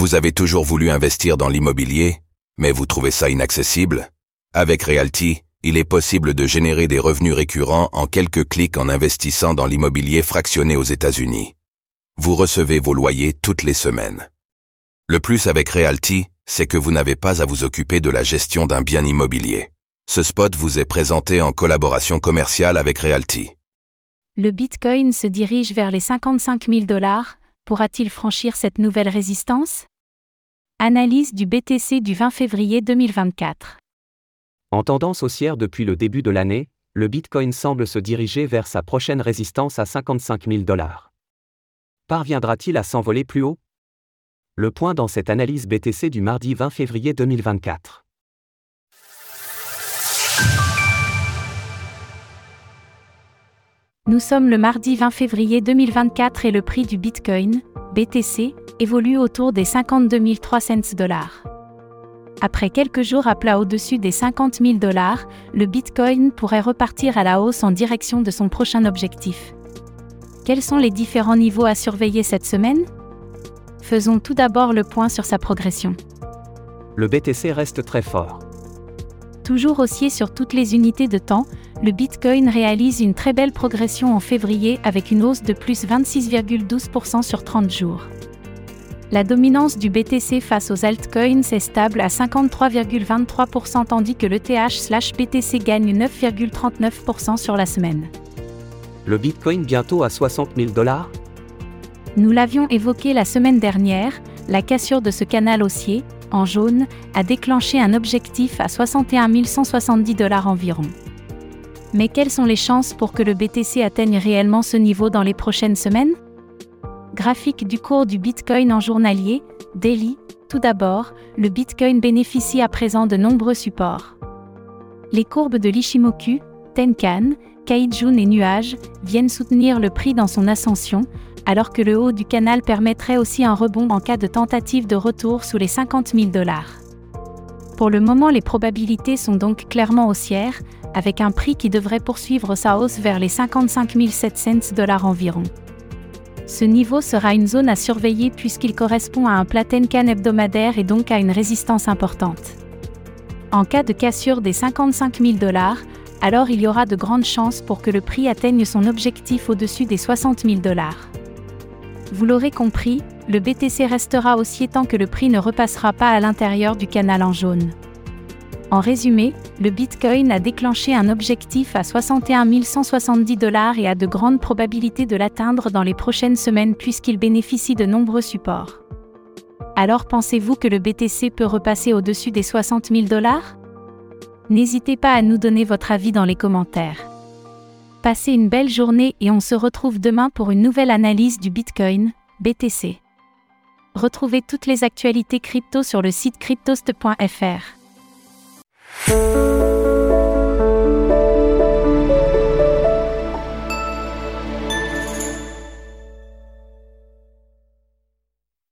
Vous avez toujours voulu investir dans l'immobilier, mais vous trouvez ça inaccessible? Avec Realty, il est possible de générer des revenus récurrents en quelques clics en investissant dans l'immobilier fractionné aux États-Unis. Vous recevez vos loyers toutes les semaines. Le plus avec Realty, c'est que vous n'avez pas à vous occuper de la gestion d'un bien immobilier. Ce spot vous est présenté en collaboration commerciale avec Realty. Le Bitcoin se dirige vers les 55 000 dollars. Pourra-t-il franchir cette nouvelle résistance? Analyse du BTC du 20 février 2024. En tendance haussière depuis le début de l'année, le Bitcoin semble se diriger vers sa prochaine résistance à 55 000 dollars. Parviendra-t-il à s'envoler plus haut? Le point dans cette analyse BTC du mardi 20 février 2024. Nous sommes le mardi 20 février 2024 et le prix du Bitcoin, BTC, évolue autour des 52 300 dollars. Après quelques jours à plat au-dessus des 50 000 dollars, le Bitcoin pourrait repartir à la hausse en direction de son prochain objectif. Quels sont les différents niveaux à surveiller cette semaine? Faisons tout d'abord le point sur sa progression. Le BTC reste très fort. Toujours haussier sur toutes les unités de temps, le Bitcoin réalise une très belle progression en février avec une hausse de plus 26,12% sur 30 jours. La dominance du BTC face aux altcoins est stable à 53,23% tandis que l'ETH/BTC gagne 9,39% sur la semaine. Le Bitcoin bientôt à 60 000 dollars? Nous l'avions évoqué la semaine dernière, la cassure de ce canal haussier, en jaune, a déclenché un objectif à 61 170 dollars environ. Mais quelles sont les chances pour que le BTC atteigne réellement ce niveau dans les prochaines semaines? Graphique du cours du Bitcoin en journalier, daily. Tout d'abord, le Bitcoin bénéficie à présent de nombreux supports. Les courbes de l'Ishimoku, Tenkan, Kaijun et Nuage viennent soutenir le prix dans son ascension, alors que le haut du canal permettrait aussi un rebond en cas de tentative de retour sous les 50 000 dollars. Pour le moment, les probabilités sont donc clairement haussières, avec un prix qui devrait poursuivre sa hausse vers les 55 700 dollars environ. Ce niveau sera une zone à surveiller puisqu'il correspond à un Tenkan hebdomadaire et donc à une résistance importante. En cas de cassure des 55 000 dollars, alors il y aura de grandes chances pour que le prix atteigne son objectif au-dessus des 60 000 dollars. Vous l'aurez compris, le BTC restera haussier tant que le prix ne repassera pas à l'intérieur du canal en jaune. En résumé, le Bitcoin a déclenché un objectif à 61 170 dollars et a de grandes probabilités de l'atteindre dans les prochaines semaines puisqu'il bénéficie de nombreux supports. Alors pensez-vous que le BTC peut repasser au-dessus des 60 000 dollars? N'hésitez pas à nous donner votre avis dans les commentaires. Passez une belle journée et on se retrouve demain pour une nouvelle analyse du Bitcoin, BTC. Retrouvez toutes les actualités crypto sur le site cryptost.fr. oh